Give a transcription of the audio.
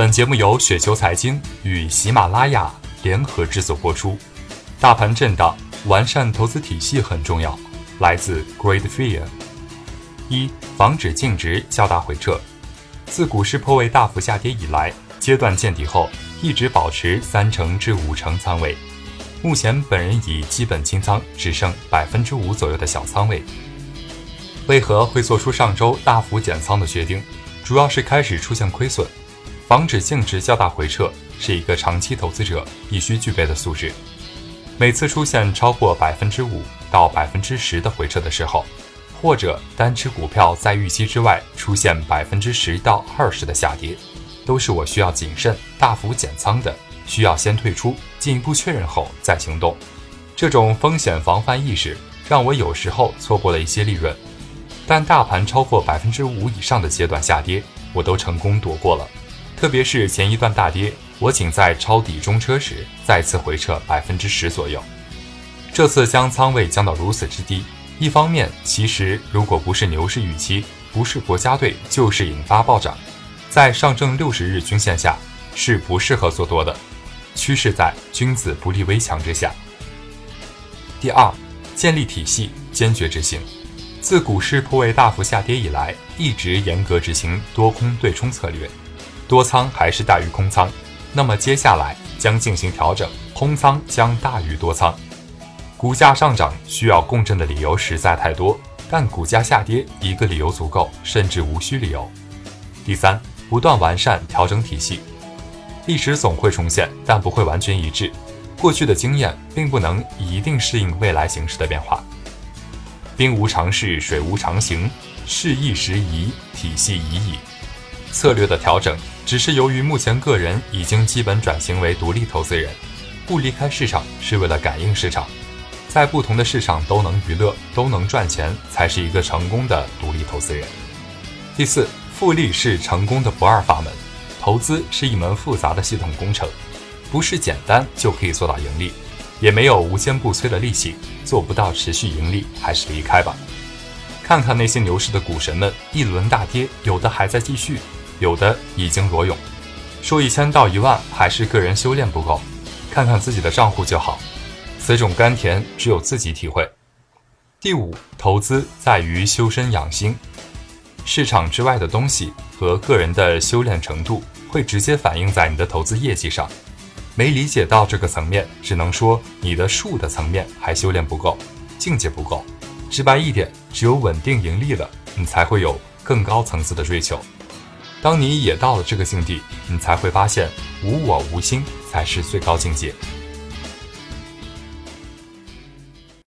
本节目由雪球财经与喜马拉雅联合制作播出。大盘震荡，完善投资体系很重要。来自 Great Fear。一、防止净值较大回撤。自股市破位大幅下跌以来，阶段见底后一直保持三成至五成仓位。目前本人已基本清仓只剩百分之五左右的小仓位。为何会做出上周大幅减仓的决定？主要是开始出现亏损。防止净值较大回撤是一个长期投资者必须具备的素质。每次出现超过百分之五到百分之十的回撤的时候，或者单只股票在预期之外出现百分之十到二十的下跌，都是我需要谨慎大幅减仓的，需要先退出，进一步确认后再行动。这种风险防范意识让我有时候错过了一些利润，但大盘超过百分之五以上的阶段下跌，我都成功躲过了。特别是前一段大跌，我仅在抄底中车时再次回撤百分之十左右。这次将仓位降到如此之低，一方面其实如果不是牛市预期，不是国家队，就是引发暴涨，在上证六十日均线下是不适合做多的。趋势在君子不立危墙之下。第二，建立体系，坚决执行。自股市破位大幅下跌以来，一直严格执行多空对冲策略。多仓还是大于空仓，那么接下来将进行调整，空仓将大于多仓。股价上涨需要共振的理由实在太多，但股价下跌一个理由足够，甚至无需理由。第三，不断完善调整体系，历史总会重现，但不会完全一致。过去的经验并不能一定适应未来形势的变化。兵无常势，水无常形，事易时移，体系已矣。策略的调整。只是由于目前个人已经基本转型为独立投资人，不离开市场是为了感应市场，在不同的市场都能娱乐、都能赚钱，才是一个成功的独立投资人。第四，复利是成功的不二法门。投资是一门复杂的系统工程，不是简单就可以做到盈利，也没有无坚不摧的利息，做不到持续盈利还是离开吧。看看那些牛市的股神们，一轮大跌，有的还在继续。有的已经裸泳，说一千到一万还是个人修炼不够，看看自己的账户就好。此种甘甜只有自己体会。第五，投资在于修身养心，市场之外的东西和个人的修炼程度会直接反映在你的投资业绩上。没理解到这个层面，只能说你的术的层面还修炼不够，境界不够。直白一点，只有稳定盈利了，你才会有更高层次的追求。当你也到了这个境地，你才会发现无我无心才是最高境界。